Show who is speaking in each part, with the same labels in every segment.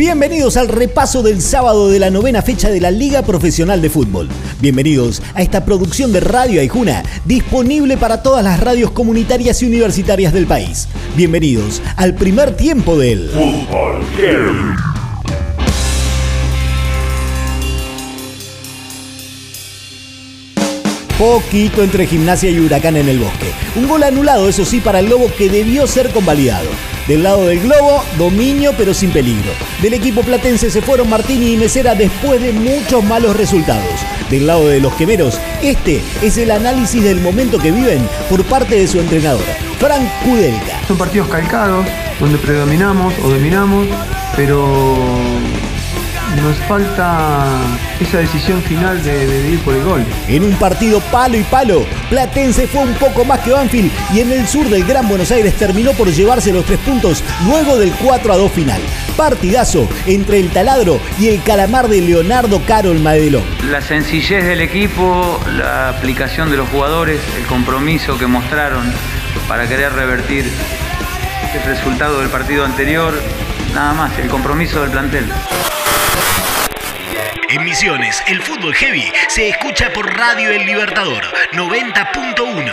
Speaker 1: Bienvenidos al repaso del sábado de la novena fecha de la Liga Profesional de Fútbol. Bienvenidos a esta producción de Radio Aijuna, disponible para todas las radios comunitarias y universitarias del país. Bienvenidos al primer tiempo del Fútbol Poquito entre gimnasia y huracán en el bosque. Un gol anulado, eso sí, para el Lobo que debió ser convalidado. Del lado del Globo, dominio pero sin peligro. Del equipo platense se fueron Martini y Mesera después de muchos malos resultados. Del lado de los quemeros, este es el análisis del momento que viven por parte de su entrenador, Frank Kudelka.
Speaker 2: Son partidos calcados, donde predominamos o dominamos, pero nos falta esa decisión final de, ir por el gol.
Speaker 1: En un partido palo y palo, Platense fue un poco más que Banfield y en el sur del Gran Buenos Aires terminó por llevarse los tres puntos luego del 4 a 2 final. Partidazo entre el taladro y el calamar de Leonardo Carol Madelón.
Speaker 3: La sencillez del equipo, la aplicación de los jugadores, el compromiso que mostraron para querer revertir el resultado del partido anterior, nada más, el compromiso del plantel.
Speaker 1: En Misiones, el fútbol heavy se escucha por Radio El Libertador 90.1.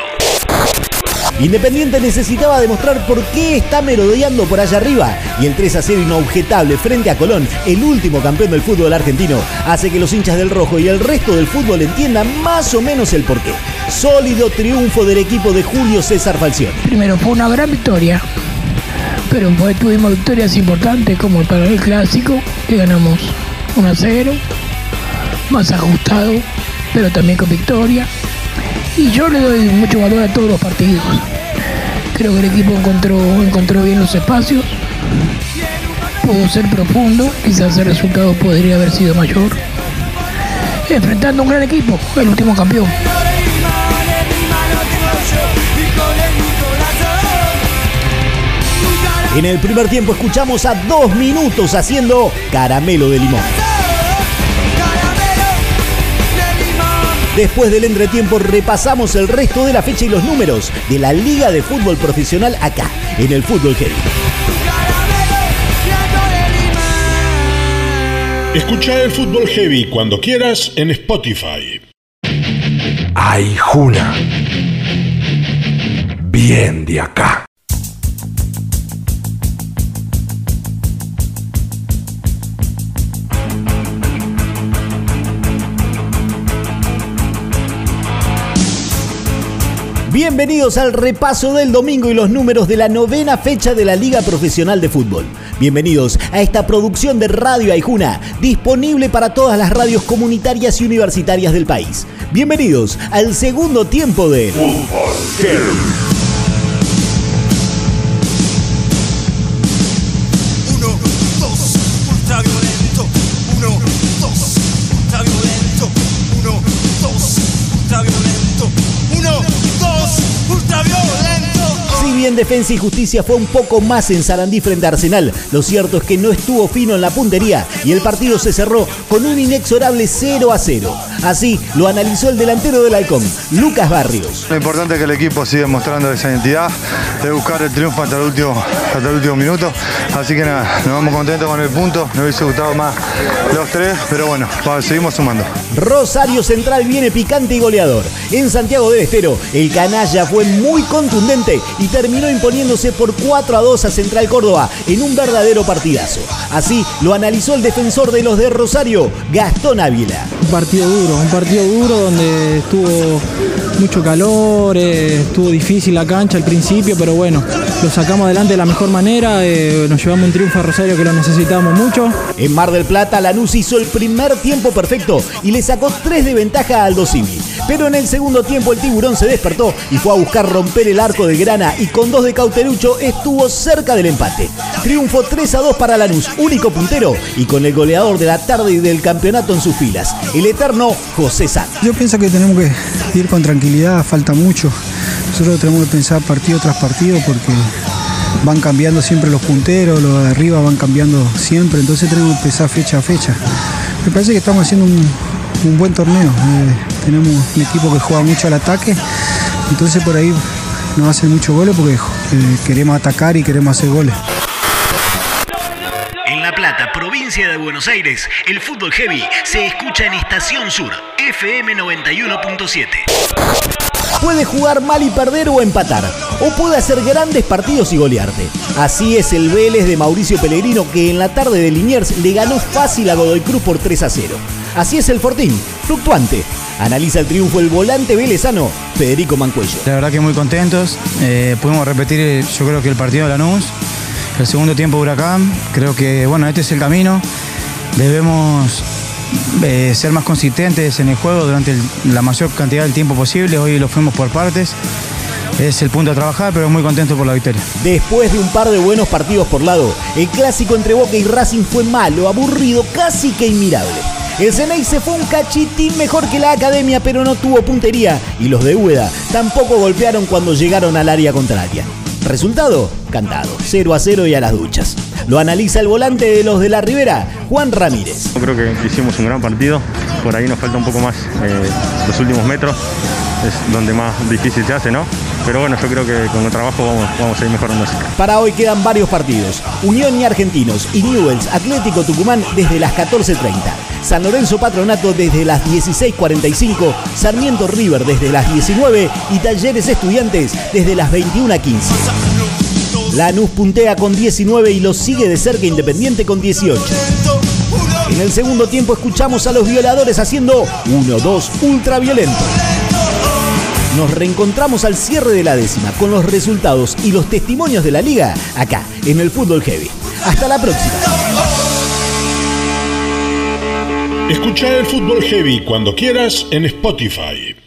Speaker 1: Independiente necesitaba demostrar por qué está merodeando por allá arriba y el 3 a 0 inobjetable frente a Colón, el último campeón del fútbol argentino, hace que los hinchas del rojo y el resto del fútbol entiendan más o menos el porqué. Sólido triunfo del equipo de Julio César Falcioni.
Speaker 4: Primero fue una gran victoria, pero después tuvimos victorias importantes como para el clásico, que ganamos 1 a 0 más ajustado, pero también con victoria. Y yo le doy mucho valor a todos los partidos. Creo que el equipo encontró, encontró bien los espacios, pudo ser profundo, quizás el resultado podría haber sido mayor. Enfrentando un gran equipo, el último campeón.
Speaker 1: En el primer tiempo escuchamos a dos minutos haciendo caramelo de limón. Después del entretiempo repasamos el resto de la fecha y los números de la Liga de Fútbol Profesional acá, en el Fútbol Heavy.
Speaker 5: Escucha el Fútbol Heavy cuando quieras en Spotify.
Speaker 6: Ay, Juna. Bien de acá.
Speaker 1: Bienvenidos al repaso del domingo y los números de la novena fecha de la Liga Profesional de Fútbol. Bienvenidos a esta producción de Radio Aijuna, disponible para todas las radios comunitarias y universitarias del país. Bienvenidos al segundo tiempo de Fútbol Defensa y Justicia fue un poco más en Sarandí frente a Arsenal. Lo cierto es que no estuvo fino en la puntería y el partido se cerró con un inexorable 0 a 0. Así lo analizó el delantero del Halcón, Lucas Barrios.
Speaker 7: Lo importante es que el equipo sigue mostrando esa identidad de buscar el triunfo hasta el último, hasta el último minuto. Así que nada, nos vamos contentos con el punto. Nos hubiese gustado más los tres, pero bueno, seguimos sumando.
Speaker 1: Rosario Central viene picante y goleador. En Santiago del Estero, el canalla fue muy contundente y terminó imponiéndose por 4 a 2 a Central Córdoba en un verdadero partidazo. Así lo analizó el defensor de los de Rosario, Gastón Ávila.
Speaker 8: Un partido duro, un partido duro donde estuvo mucho calor, eh, estuvo difícil la cancha al principio, pero bueno, lo sacamos adelante de la mejor manera, eh, nos llevamos un triunfo a Rosario que lo necesitamos mucho.
Speaker 1: En Mar del Plata, Lanús hizo el primer tiempo perfecto y le sacó 3 de ventaja a Aldo Civi. Pero en el segundo tiempo el tiburón se despertó y fue a buscar romper el arco de Grana y con dos de Cauterucho estuvo cerca del empate. Triunfo 3 a 2 para Lanús, único puntero y con el goleador de la tarde y del campeonato en sus filas, el eterno José Sanz.
Speaker 9: Yo pienso que tenemos que ir con tranquilidad, falta mucho. Nosotros tenemos que pensar partido tras partido porque van cambiando siempre los punteros, los de arriba van cambiando siempre, entonces tenemos que pensar fecha a fecha. Me parece que estamos haciendo un, buen torneo. Eh, tenemos un equipo que juega mucho al ataque, entonces por ahí nos hacen muchos goles porque eh, queremos atacar y queremos hacer goles.
Speaker 1: En La Plata, provincia de Buenos Aires, el fútbol heavy se escucha en Estación Sur, FM 91.7. Puede jugar mal y perder o empatar, o puede hacer grandes partidos y golearte. Así es el Vélez de Mauricio Pellegrino que en la tarde de Liniers le ganó fácil a Godoy Cruz por 3 a 0. Así es el Fortín, fluctuante. Analiza el triunfo el volante velezano Federico Mancuello.
Speaker 10: La verdad que muy contentos. Eh, pudimos repetir, yo creo que el partido de Lanús, el segundo tiempo de Huracán. Creo que, bueno, este es el camino. Debemos eh, ser más consistentes en el juego durante la mayor cantidad del tiempo posible. Hoy lo fuimos por partes. Es el punto a trabajar, pero muy contento por la victoria.
Speaker 1: Después de un par de buenos partidos por lado, el clásico entre Boca y Racing fue malo, aburrido, casi que inmirable. El Ceney se fue un cachitín mejor que la academia, pero no tuvo puntería. Y los de Úbeda tampoco golpearon cuando llegaron al área contraria. Resultado, cantado, 0 a 0 y a las duchas. Lo analiza el volante de los de la Ribera, Juan Ramírez.
Speaker 11: Yo creo que hicimos un gran partido, por ahí nos falta un poco más eh, los últimos metros, es donde más difícil se hace, ¿no? Pero bueno, yo creo que con el trabajo vamos, vamos a ir mejorando así.
Speaker 1: Para hoy quedan varios partidos. Unión y Argentinos y Newells Atlético Tucumán desde las 14.30. San Lorenzo Patronato desde las 16.45, Sarmiento River desde las 19 y Talleres Estudiantes desde las 21.15. Lanús puntea con 19 y lo sigue de cerca Independiente con 18. En el segundo tiempo escuchamos a los violadores haciendo 1-2 ultraviolento. Nos reencontramos al cierre de la décima con los resultados y los testimonios de la liga acá en el Fútbol Heavy. Hasta la próxima.
Speaker 5: Escucha el Fútbol Heavy cuando quieras en Spotify.